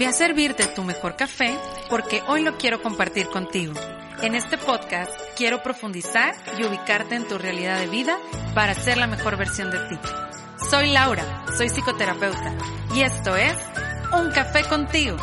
Ve a servirte tu mejor café porque hoy lo quiero compartir contigo. En este podcast quiero profundizar y ubicarte en tu realidad de vida para ser la mejor versión de ti. Soy Laura, soy psicoterapeuta y esto es Un Café contigo.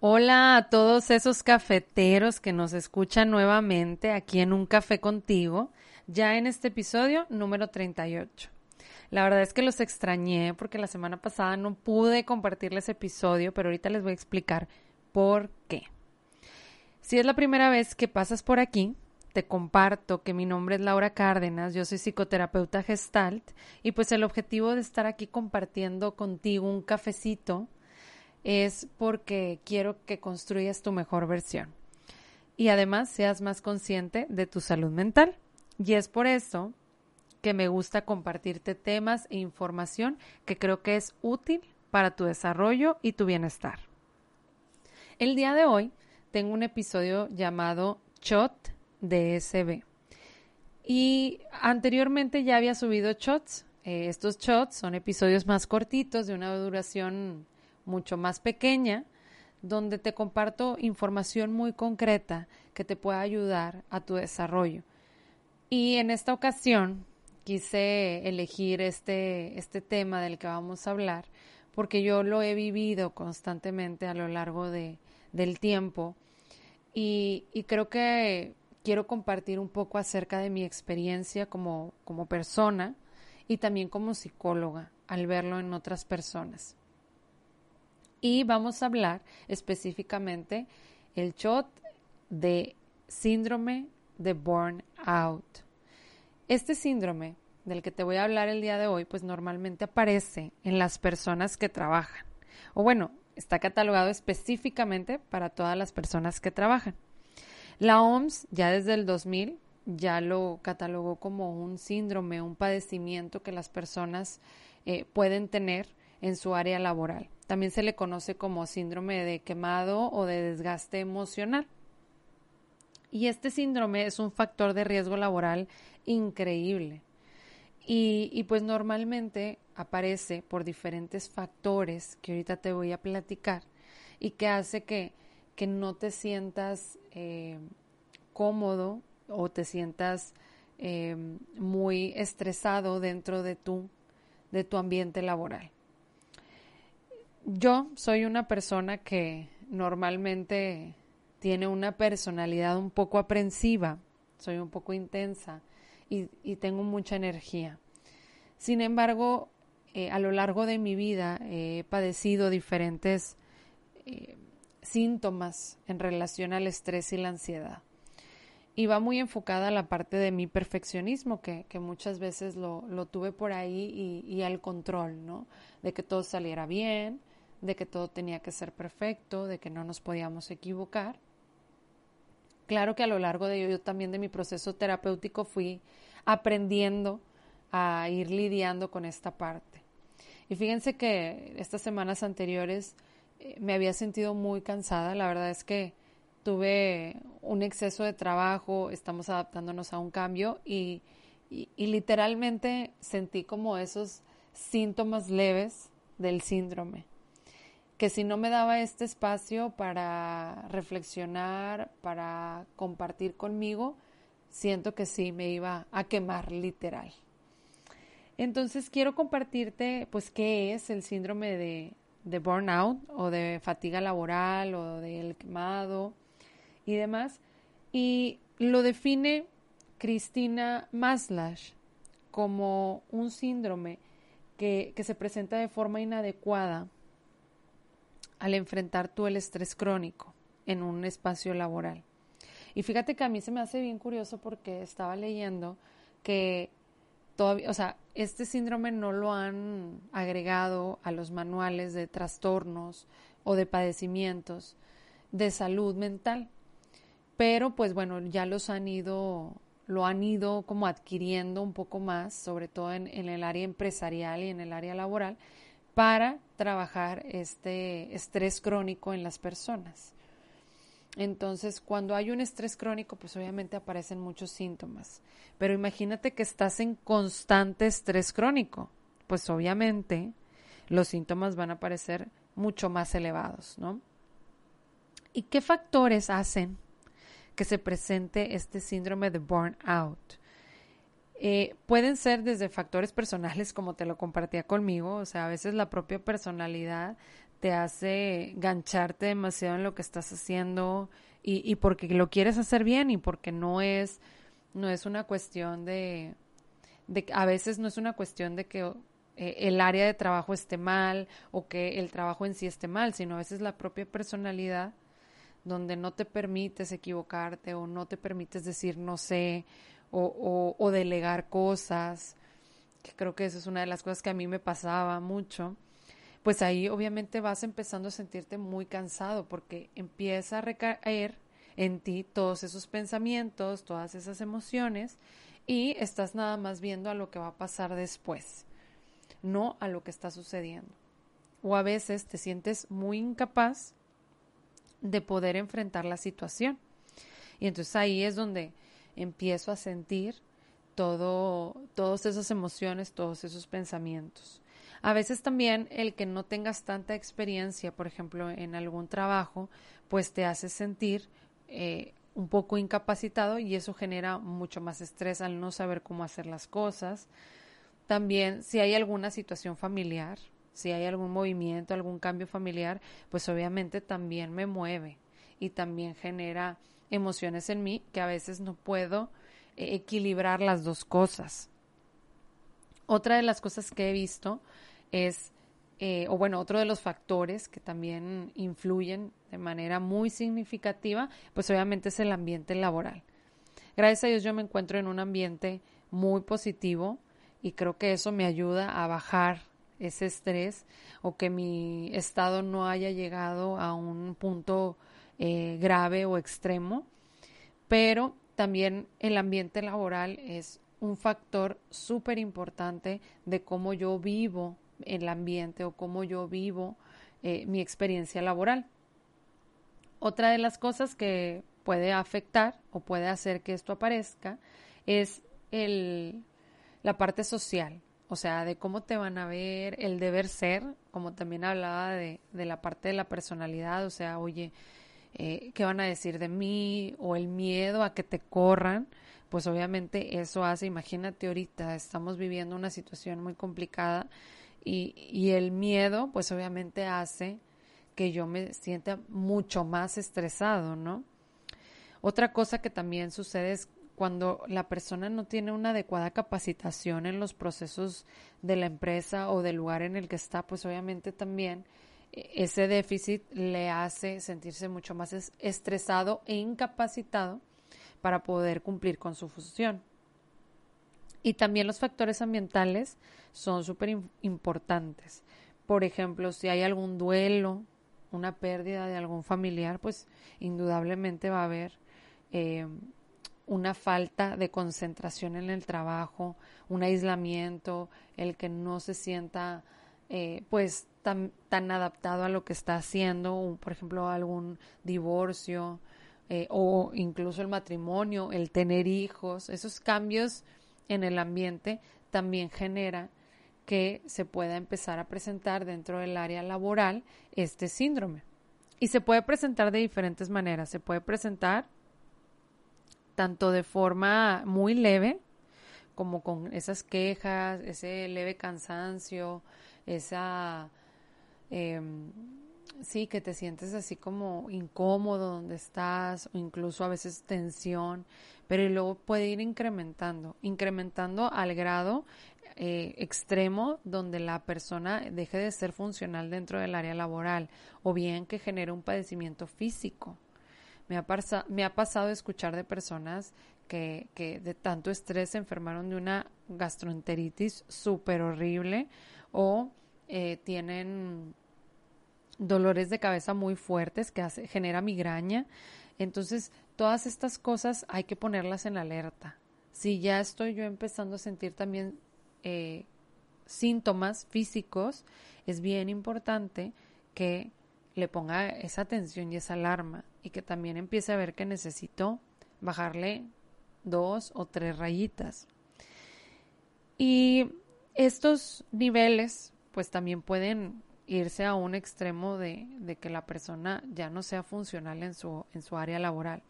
Hola a todos esos cafeteros que nos escuchan nuevamente aquí en Un Café contigo, ya en este episodio número 38. La verdad es que los extrañé porque la semana pasada no pude compartirles episodio, pero ahorita les voy a explicar por qué. Si es la primera vez que pasas por aquí, te comparto que mi nombre es Laura Cárdenas, yo soy psicoterapeuta gestalt y pues el objetivo de estar aquí compartiendo contigo un cafecito es porque quiero que construyas tu mejor versión y además seas más consciente de tu salud mental. Y es por eso que me gusta compartirte temas e información que creo que es útil para tu desarrollo y tu bienestar. El día de hoy tengo un episodio llamado Shot DSB. Y anteriormente ya había subido shots. Eh, estos shots son episodios más cortitos, de una duración mucho más pequeña, donde te comparto información muy concreta que te pueda ayudar a tu desarrollo. Y en esta ocasión quise elegir este, este tema del que vamos a hablar porque yo lo he vivido constantemente a lo largo de, del tiempo y, y creo que quiero compartir un poco acerca de mi experiencia como, como persona y también como psicóloga al verlo en otras personas. Y vamos a hablar específicamente el shot de síndrome de burnout. Este síndrome del que te voy a hablar el día de hoy, pues normalmente aparece en las personas que trabajan. O bueno, está catalogado específicamente para todas las personas que trabajan. La OMS ya desde el 2000 ya lo catalogó como un síndrome, un padecimiento que las personas eh, pueden tener en su área laboral. También se le conoce como síndrome de quemado o de desgaste emocional. Y este síndrome es un factor de riesgo laboral increíble. Y, y, pues normalmente aparece por diferentes factores que ahorita te voy a platicar y que hace que que no te sientas eh, cómodo o te sientas eh, muy estresado dentro de tu, de tu ambiente laboral. Yo soy una persona que normalmente tiene una personalidad un poco aprensiva, soy un poco intensa y, tengo mucha energía. Sin embargo, eh, a lo largo de mi vida he padecido diferentes síntomas en relación al estrés y la ansiedad. Y va muy enfocada a la parte de mi perfeccionismo, que, muchas veces lo, tuve por ahí y, al control, ¿no? De que todo saliera bien, de que todo tenía que ser perfecto, de que no nos podíamos equivocar. Claro que a lo largo de yo también de mi proceso terapéutico fui aprendiendo a ir lidiando con esta parte. Y fíjense que estas semanas anteriores me había sentido muy cansada. La verdad es que tuve un exceso de trabajo, estamos adaptándonos a un cambio y, literalmente sentí como esos síntomas leves del síndrome. Que si no me daba este espacio para reflexionar, para compartir conmigo, siento que sí me iba a quemar literal. Entonces quiero compartirte pues qué es el síndrome de, de burnout o de fatiga laboral o del quemado y demás. Y lo define Cristina Maslash como un síndrome que, que se presenta de forma inadecuada al enfrentar tú el estrés crónico en un espacio laboral. Y fíjate que a mí se me hace bien curioso porque estaba leyendo que todavía, o sea, este síndrome no lo han agregado a los manuales de trastornos o de padecimientos de salud mental. Pero pues bueno, ya los han ido, lo han ido como adquiriendo un poco más, sobre todo en, en el área empresarial y en el área laboral, para trabajar este estrés crónico en las personas. Entonces, cuando hay un estrés crónico, pues obviamente aparecen muchos síntomas. Pero imagínate que estás en constante estrés crónico, pues obviamente los síntomas van a aparecer mucho más elevados, ¿no? ¿Y qué factores hacen que se presente este síndrome de burnout? Eh, pueden ser desde factores personales, como te lo compartía conmigo, o sea, a veces la propia personalidad te hace gancharte demasiado en lo que estás haciendo y, y porque lo quieres hacer bien y porque no es, no es una cuestión de, de, a veces no es una cuestión de que eh, el área de trabajo esté mal o que el trabajo en sí esté mal, sino a veces la propia personalidad donde no te permites equivocarte o no te permites decir no sé o, o, delegar cosas, que creo que eso es una de las cosas que a mí me pasaba mucho pues ahí obviamente vas empezando a sentirte muy cansado porque empieza a recaer en ti todos esos pensamientos, todas esas emociones y estás nada más viendo a lo que va a pasar después, no a lo que está sucediendo. O a veces te sientes muy incapaz de poder enfrentar la situación. Y entonces ahí es donde empiezo a sentir todo, todas esas emociones, todos esos pensamientos. A veces también el que no tengas tanta experiencia, por ejemplo, en algún trabajo, pues te hace sentir eh, un poco incapacitado y eso genera mucho más estrés al no saber cómo hacer las cosas. También si hay alguna situación familiar, si hay algún movimiento, algún cambio familiar, pues obviamente también me mueve y también genera emociones en mí que a veces no puedo eh, equilibrar las dos cosas. Otra de las cosas que he visto es, eh, o bueno, otro de los factores que también influyen de manera muy significativa, pues obviamente es el ambiente laboral. Gracias a Dios yo me encuentro en un ambiente muy positivo y creo que eso me ayuda a bajar ese estrés o que mi estado no haya llegado a un punto eh, grave o extremo, pero también el ambiente laboral es un factor súper importante de cómo yo vivo el ambiente o cómo yo vivo eh, mi experiencia laboral. Otra de las cosas que puede afectar o puede hacer que esto aparezca es el, la parte social, o sea, de cómo te van a ver, el deber ser, como también hablaba de, de la parte de la personalidad, o sea, oye, eh, ¿qué van a decir de mí? O el miedo a que te corran, pues obviamente eso hace, imagínate ahorita, estamos viviendo una situación muy complicada y, y el miedo, pues obviamente hace que yo me sienta mucho más estresado, ¿no? Otra cosa que también sucede es cuando la persona no tiene una adecuada capacitación en los procesos de la empresa o del lugar en el que está, pues obviamente también ese déficit le hace sentirse mucho más estresado e incapacitado para poder cumplir con su función. Y también los factores ambientales son súper importantes. Por ejemplo, si hay algún duelo, una pérdida de algún familiar, pues indudablemente va a haber eh, una falta de concentración en el trabajo, un aislamiento, el que no se sienta eh, pues tan, tan, adaptado a lo que está haciendo, por ejemplo, algún divorcio eh, o incluso el matrimonio, el tener hijos, esos cambios en el ambiente también genera que se pueda empezar a presentar dentro del área laboral este síndrome. Y se puede presentar de diferentes maneras. Se puede presentar tanto de forma muy leve, como con esas quejas, ese leve cansancio, esa... Em, sí, que te sientes así como incómodo donde estás o incluso a veces tensión, pero luego puede ir incrementando, incrementando al grado eh, extremo donde la persona deje de ser funcional dentro del área laboral o bien que genere un padecimiento físico. Me ha, me ha pasado escuchar de personas que, que de tanto estrés se enfermaron de una gastroenteritis súper horrible o eh, tienen dolores de cabeza muy fuertes que hace, genera migraña. Entonces, todas estas cosas hay que ponerlas en alerta. Si ya estoy yo empezando a sentir también eh, síntomas físicos, es bien importante que le ponga esa atención y esa alarma y que también empiece a ver que necesito bajarle dos o tres rayitas. Y estos niveles pues también pueden irse a un extremo de, de, que la persona ya no sea funcional en su, en su área laboral.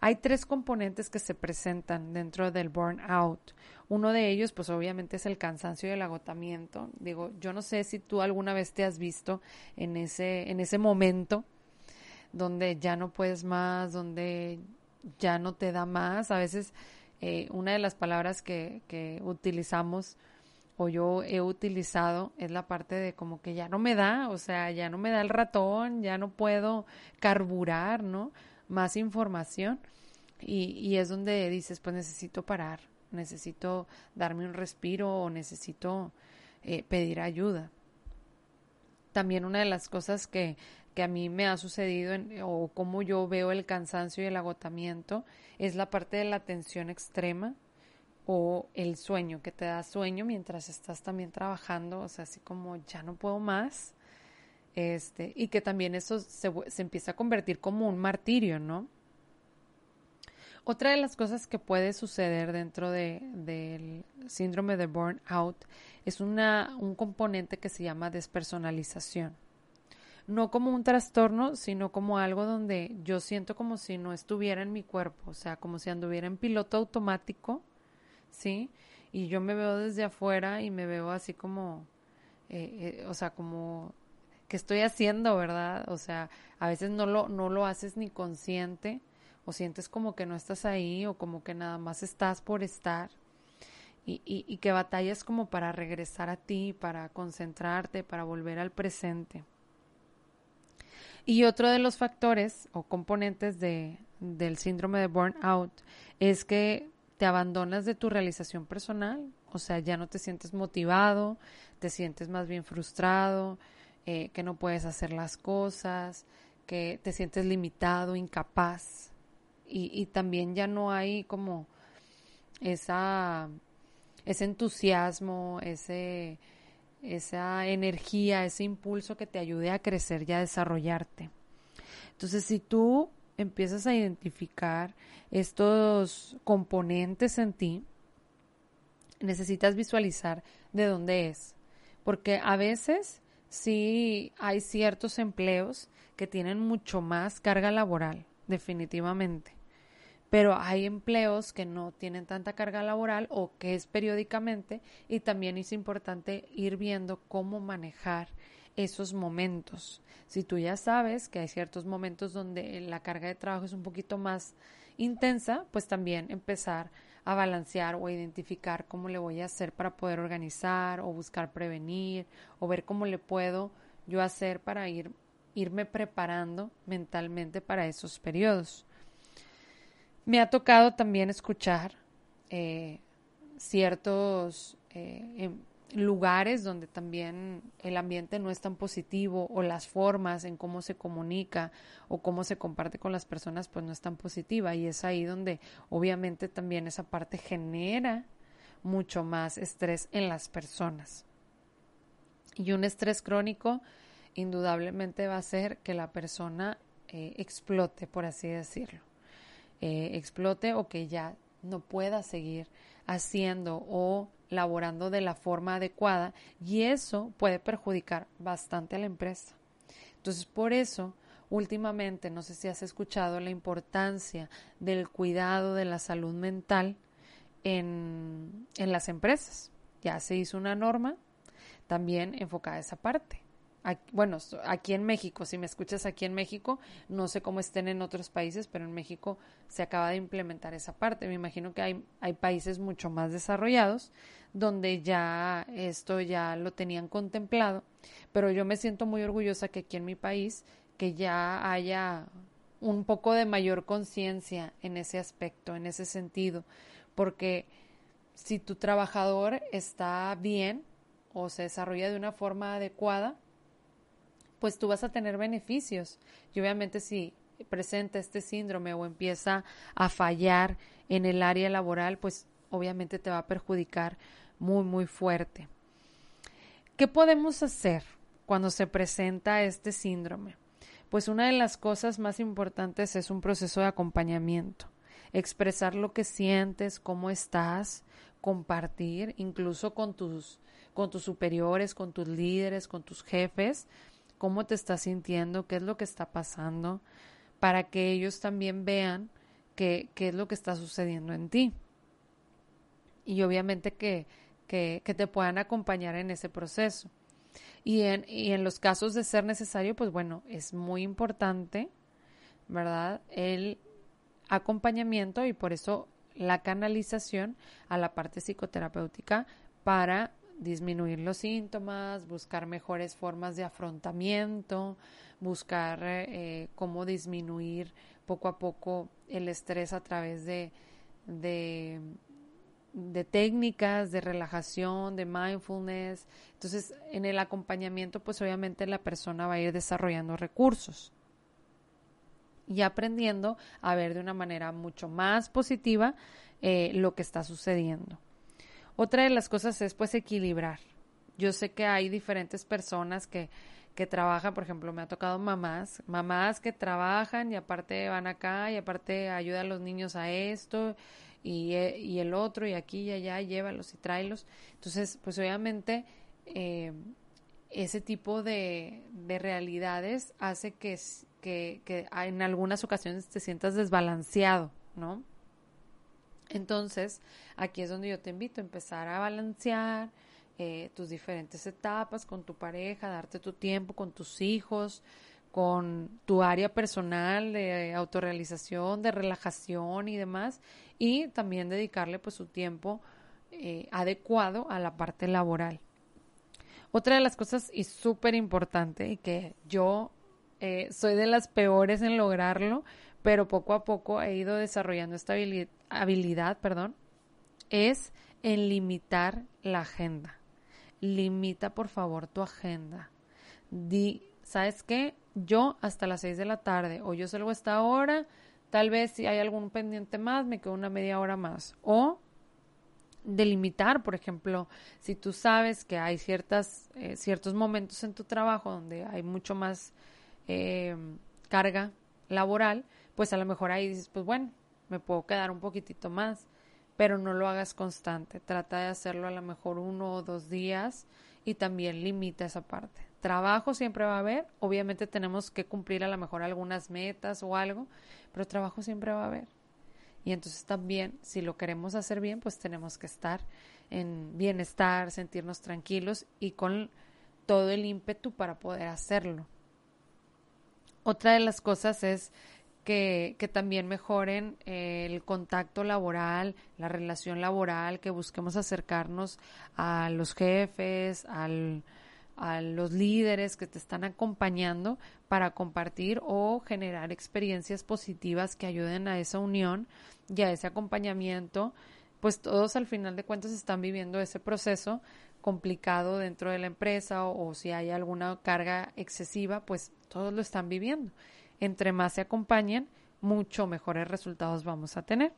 Hay tres componentes que se presentan dentro del burnout. Uno de ellos, pues obviamente es el cansancio y el agotamiento. Digo, yo no sé si tú alguna vez te has visto en ese, en ese momento donde ya no puedes más, donde ya no te da más. A veces eh, una de las palabras que, que utilizamos o yo he utilizado es la parte de como que ya no me da, o sea, ya no me da el ratón, ya no puedo carburar, ¿no? Más información. Y, y es donde dices, pues necesito parar, necesito darme un respiro o necesito eh, pedir ayuda. También una de las cosas que, que a mí me ha sucedido o cómo yo veo el cansancio y el agotamiento es la parte de la tensión extrema o el sueño, que te da sueño mientras estás también trabajando, o sea, así como ya no puedo más, este, y que también eso se, empieza a convertir como un martirio, ¿no? Otra de las cosas que puede suceder dentro de, del síndrome de burnout es una, un componente que se llama despersonalización. No como un trastorno, sino como algo donde yo siento como si no estuviera en mi cuerpo, o sea, como si anduviera en piloto automático, ¿sí? Y yo me veo desde afuera y me veo así como, eh, eh, o sea, como que estoy haciendo, ¿verdad? O sea, a veces no lo, no lo haces ni consciente o sientes como que no estás ahí o como que nada más estás por estar y, y, y que batallas como para regresar a ti, para concentrarte, para volver al presente. Y otro de los factores o componentes de, del síndrome de burnout es que te abandonas de tu realización personal, o sea, ya no te sientes motivado, te sientes más bien frustrado, eh, que no puedes hacer las cosas, que te sientes limitado, incapaz. Y, y también ya no hay como esa, ese entusiasmo, ese, esa energía, ese impulso que te ayude a crecer y a desarrollarte. Entonces, si tú empiezas a identificar estos componentes en ti, necesitas visualizar de dónde es. Porque a veces sí hay ciertos empleos que tienen mucho más carga laboral, definitivamente. Pero hay empleos que no tienen tanta carga laboral o que es periódicamente y también es importante ir viendo cómo manejar esos momentos. Si tú ya sabes que hay ciertos momentos donde la carga de trabajo es un poquito más intensa, pues también empezar a balancear o a identificar cómo le voy a hacer para poder organizar o buscar prevenir o ver cómo le puedo yo hacer para ir, irme preparando mentalmente para esos periodos. Me ha tocado también escuchar eh, ciertos eh, em, lugares donde también el ambiente no es tan positivo o las formas en cómo se comunica o cómo se comparte con las personas pues no es tan positiva y es ahí donde obviamente también esa parte genera mucho más estrés en las personas. Y un estrés crónico indudablemente va a hacer que la persona eh, explote, por así decirlo. Eh, explote o que ya no pueda seguir haciendo o laborando de la forma adecuada y eso puede perjudicar bastante a la empresa. Entonces, por eso, últimamente, no sé si has escuchado la importancia del cuidado de la salud mental en, en las empresas. Ya se hizo una norma también enfocada a esa parte bueno, aquí en México, si me escuchas aquí en México, no sé cómo estén en otros países, pero en México se acaba de implementar esa parte. Me imagino que hay, hay países mucho más desarrollados donde ya esto ya lo tenían contemplado, pero yo me siento muy orgullosa que aquí en mi país que ya haya un poco de mayor conciencia en ese aspecto, en ese sentido, porque si tu trabajador está bien o se desarrolla de una forma adecuada, pues tú vas a tener beneficios. Y obviamente si presenta este síndrome o empieza a fallar en el área laboral, pues obviamente te va a perjudicar muy, muy fuerte. ¿Qué podemos hacer cuando se presenta este síndrome? Pues una de las cosas más importantes es un proceso de acompañamiento. Expresar lo que sientes, cómo estás, compartir, incluso con tus, con tus superiores, con tus líderes, con tus jefes, cómo te estás sintiendo, qué es lo que está pasando, para que ellos también vean qué, qué es lo que está sucediendo en ti. Y obviamente que, que, que te puedan acompañar en ese proceso. Y en, y en los casos de ser necesario, pues bueno, es muy importante, ¿verdad? El acompañamiento y por eso la canalización a la parte psicoterapéutica para disminuir los síntomas, buscar mejores formas de afrontamiento, buscar eh, cómo disminuir poco a poco el estrés a través de, de de técnicas de relajación, de mindfulness. Entonces, en el acompañamiento, pues obviamente la persona va a ir desarrollando recursos y aprendiendo a ver de una manera mucho más positiva eh, lo que está sucediendo. Otra de las cosas es pues equilibrar. Yo sé que hay diferentes personas que, que trabajan, por ejemplo, me ha tocado mamás, mamás que trabajan y aparte van acá y aparte ayudan a los niños a esto eh, y, el otro y aquí y allá, llévalos y tráelos. Entonces, pues obviamente eh, ese tipo de, de, realidades hace que, que, que en algunas ocasiones te sientas desbalanceado, ¿no? Entonces, aquí es donde yo te invito a empezar a balancear eh, tus diferentes etapas con tu pareja, darte tu tiempo con tus hijos, con tu área personal de autorrealización, de relajación y demás, y también dedicarle pues su tiempo eh, adecuado a la parte laboral. Otra de las cosas y súper importante y que yo eh, soy de las peores en lograrlo, pero poco a poco he ido desarrollando esta habilidad, habilidad perdón, es en limitar la agenda. Limita por favor tu agenda. Di, ¿sabes qué? yo hasta las 6 de la tarde o yo salgo a esta hora, tal vez si hay algún pendiente más, me quedo una media hora más. O delimitar, por ejemplo, si tú sabes que hay ciertas, eh, ciertos momentos en tu trabajo donde hay mucho más eh, carga laboral, pues a lo mejor ahí dices, pues bueno, me puedo quedar un poquitito más, pero no lo hagas constante. Trata de hacerlo a lo mejor uno o dos días y también limita esa parte. Trabajo siempre va a haber, obviamente tenemos que cumplir a lo mejor algunas metas o algo, pero trabajo siempre va a haber. Y entonces también, si lo queremos hacer bien, pues tenemos que estar en bienestar, sentirnos tranquilos y con todo el ímpetu para poder hacerlo. Otra de las cosas es que, que, también mejoren el contacto laboral, la relación laboral, que busquemos acercarnos a los jefes, al, a los líderes que te están acompañando para compartir o generar experiencias positivas que ayuden a esa unión y a ese acompañamiento, pues todos al final de cuentas están viviendo ese proceso complicado dentro de la empresa o si hay alguna carga excesiva, pues todos lo están viviendo. Entre más se acompañen, mucho mejores resultados vamos a tener.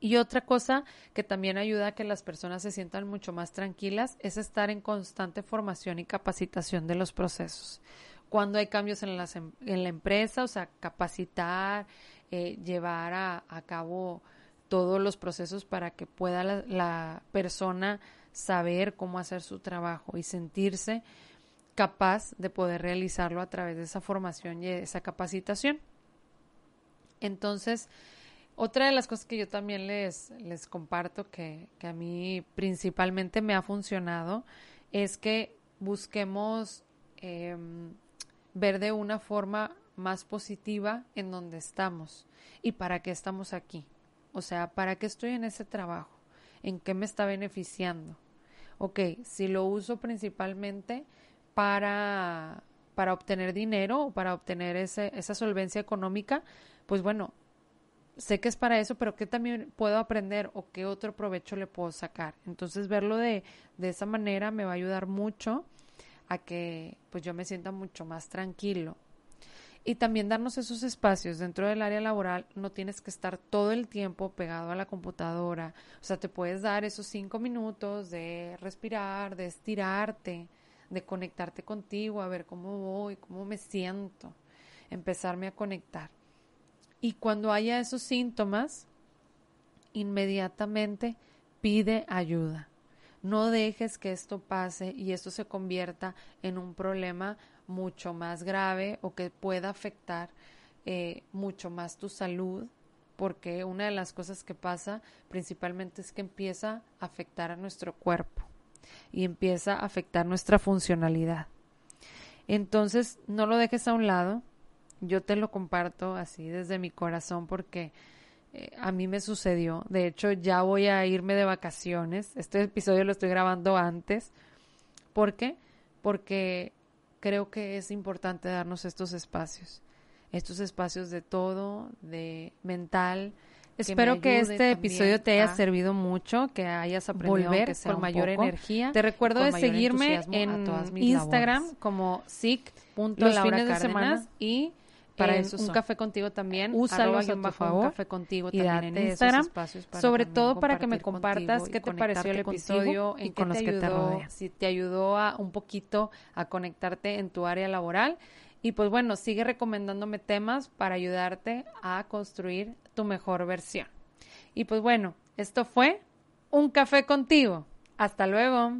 Y otra cosa que también ayuda a que las personas se sientan mucho más tranquilas es estar en constante formación y capacitación de los procesos. Cuando hay cambios en, las, em, en la empresa, o sea, capacitar, eh, llevar a, cabo todos los procesos para que pueda la, la persona saber cómo hacer su trabajo y sentirse capaz de poder realizarlo a través de esa formación y esa capacitación. Entonces, otra de las cosas que yo también les, les comparto que, que a mí principalmente me ha funcionado es que busquemos em, ver de una forma más positiva en donde estamos y para qué estamos aquí. O sea, ¿para qué estoy en ese trabajo? ¿En qué me está beneficiando? Ok, si lo uso principalmente para, para obtener dinero o para obtener ese, esa solvencia económica, pues bueno, sé que es para eso, pero ¿qué también puedo aprender o qué otro provecho le puedo sacar? Entonces verlo de, de esa manera me va a ayudar mucho a que pues yo me sienta mucho más tranquilo. Y también darnos esos espacios dentro del área laboral, no tienes que estar todo el tiempo pegado a la computadora. O sea, te puedes dar esos cinco minutos de respirar, de estirarte, de conectarte contigo, a ver cómo voy, cómo me siento, empezarme a conectar. Y cuando haya esos síntomas, inmediatamente pide ayuda. No dejes que esto pase y esto se convierta en un problema mucho más grave o que pueda afectar eh, mucho más tu salud, porque una de las cosas que pasa principalmente es que empieza a afectar a nuestro cuerpo y empieza a afectar nuestra funcionalidad. Entonces, no lo dejes a un lado. Yo te lo comparto así desde mi corazón porque eh, a mí me sucedió. De hecho, ya voy a irme de vacaciones. Este episodio lo estoy grabando antes. ¿Por qué? Porque creo que es importante darnos estos espacios. Estos espacios de todo, de mental. Espero que, este episodio te haya servido mucho, que hayas aprendido volver con mayor energía. Te recuerdo de seguirme en Instagram como sic.los fines de semana y para eso un café contigo también. Úsalo a tu favor. Un café contigo y también en Instagram. sobre todo para que me compartas qué te pareció el episodio y con los que te. Si te ayudó a un poquito a conectarte en tu área laboral. Y pues bueno, sigue recomendándome temas para ayudarte a construir tu mejor versión. Y pues bueno, esto fue un café contigo. Hasta luego.